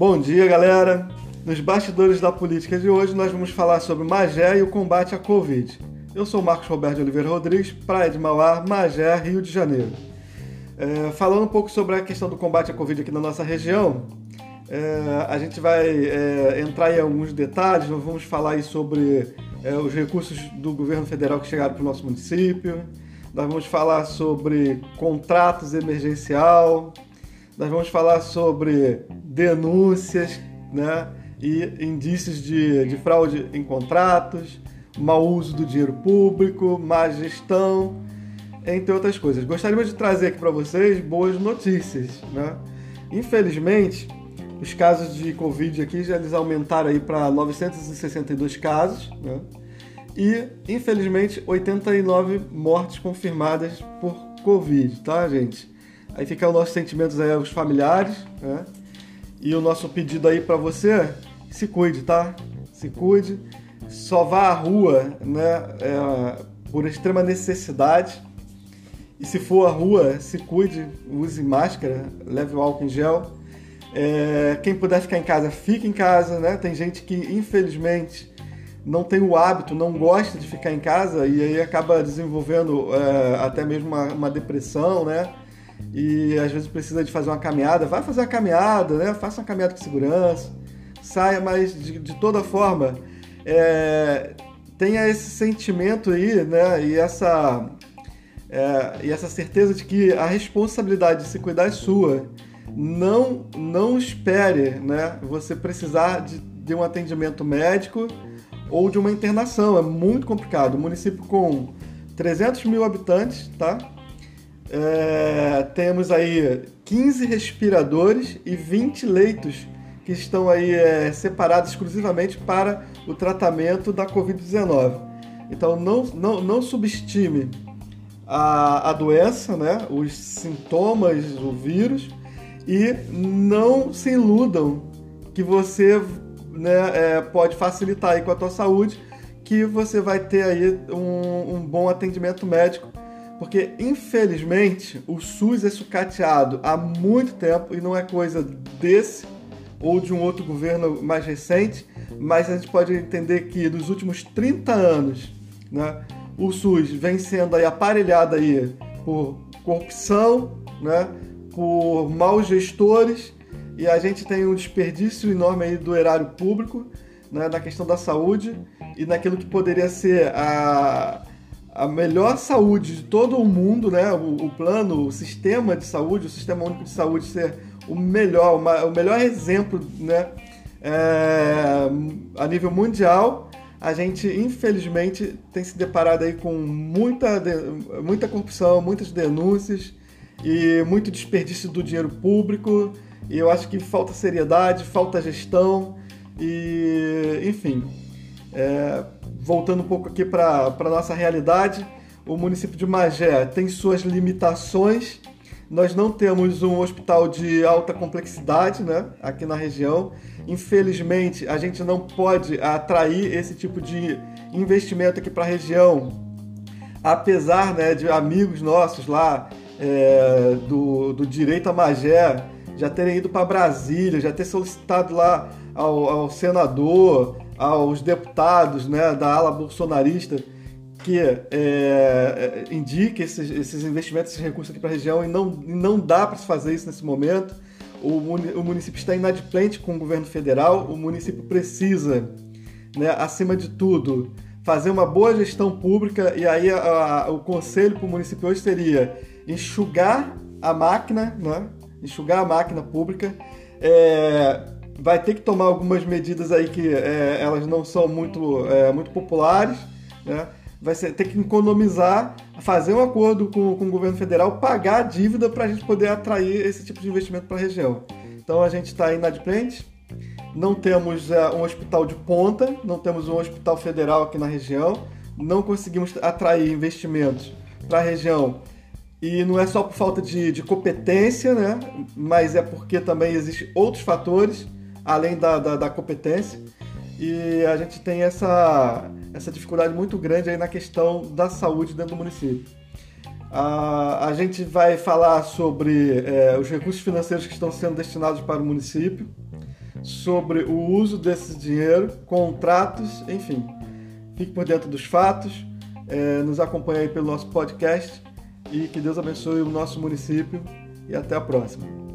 Bom dia, galera! Nos bastidores da política de hoje, nós vamos falar sobre Magé e o combate à Covid. Eu sou Marcos Roberto de Oliveira Rodrigues, Praia de Mauá, Magé, Rio de Janeiro. É, falando um pouco sobre a questão do combate à Covid aqui na nossa região, é, a gente vai é, entrar em alguns detalhes, nós vamos falar aí sobre é, os recursos do governo federal que chegaram para o nosso município, nós vamos falar sobre contratos emergencial, nós vamos falar sobre denúncias né, e indícios de, de fraude em contratos, mau uso do dinheiro público, má gestão, entre outras coisas. Gostaríamos de trazer aqui para vocês boas notícias. Né? Infelizmente, os casos de Covid aqui já eles aumentaram aí para 962 casos, né? E, infelizmente, 89 mortes confirmadas por Covid, tá, gente? Aí fica os nossos sentimentos aí aos familiares, né? E o nosso pedido aí para você, se cuide, tá? Se cuide. Só vá à rua, né? É, por extrema necessidade. E se for à rua, se cuide, use máscara, leve o álcool em gel. É, quem puder ficar em casa, fique em casa, né? Tem gente que, infelizmente, não tem o hábito, não gosta de ficar em casa e aí acaba desenvolvendo é, até mesmo uma, uma depressão, né? E às vezes precisa de fazer uma caminhada, vai fazer uma caminhada, né? Faça uma caminhada com segurança, saia, mas de, de toda forma é, tenha esse sentimento aí, né? E essa, é, e essa certeza de que a responsabilidade de se cuidar é sua. Não, não espere, né? Você precisar de, de um atendimento médico ou de uma internação. É muito complicado. Município com 300 mil habitantes, tá? É, temos aí 15 respiradores e 20 leitos que estão aí é, separados exclusivamente para o tratamento da Covid-19. Então não, não, não subestime a, a doença, né, os sintomas, o vírus, e não se iludam que você né, é, pode facilitar aí com a tua saúde, que você vai ter aí um, um bom atendimento médico porque, infelizmente, o SUS é sucateado há muito tempo e não é coisa desse ou de um outro governo mais recente, mas a gente pode entender que nos últimos 30 anos né, o SUS vem sendo aí aparelhado aí por corrupção, né, por maus gestores e a gente tem um desperdício enorme aí do erário público né, na questão da saúde e naquilo que poderia ser a, a melhor saúde de todo o mundo, né? O, o, plano, o sistema de saúde, o sistema único de saúde ser o melhor, uma, o melhor exemplo, né? É, a nível mundial, a gente infelizmente tem se deparado aí com muita, muita corrupção, muitas denúncias e muito desperdício do dinheiro público. E eu acho que falta seriedade, falta gestão e, enfim. É, voltando um pouco aqui para a nossa realidade, o município de Magé tem suas limitações. Nós não temos um hospital de alta complexidade né, aqui na região. Infelizmente, a gente não pode atrair esse tipo de investimento aqui para a região, apesar né, de amigos nossos lá é, do, do Direito a Magé já terem ido para Brasília, já ter solicitado lá ao, ao senador, aos deputados né, da ala bolsonarista que é, é, esses, esses, investimentos, esses recursos aqui para a região e não, e não dá para se fazer isso nesse momento. O, o, município está inadimplente com o governo federal, o município precisa, né, acima de tudo, fazer uma boa gestão pública e aí a, a, o conselho para o município hoje seria enxugar a máquina, né, enxugar a máquina pública, é, vai ter que tomar algumas medidas aí que é, elas não são muito, é, muito populares, né? vai ser, ter que economizar, fazer um acordo com, com o governo federal, pagar a dívida para a gente poder atrair esse tipo de investimento para a região. Então a gente está inadimplente, não temos é, um hospital de ponta, não temos um hospital federal aqui na região, não conseguimos atrair investimentos para a região e não é só por falta de, de competência, né? mas é porque também existem outros fatores além da, da, da, competência. E a gente tem essa, essa dificuldade muito grande aí na questão da saúde dentro do município. A, a gente vai falar sobre é, os recursos financeiros que estão sendo destinados para o município, sobre o uso desse dinheiro, contratos, enfim. Fique por dentro dos fatos, é, nos acompanhe aí pelo nosso podcast e que Deus abençoe o nosso município e até a próxima.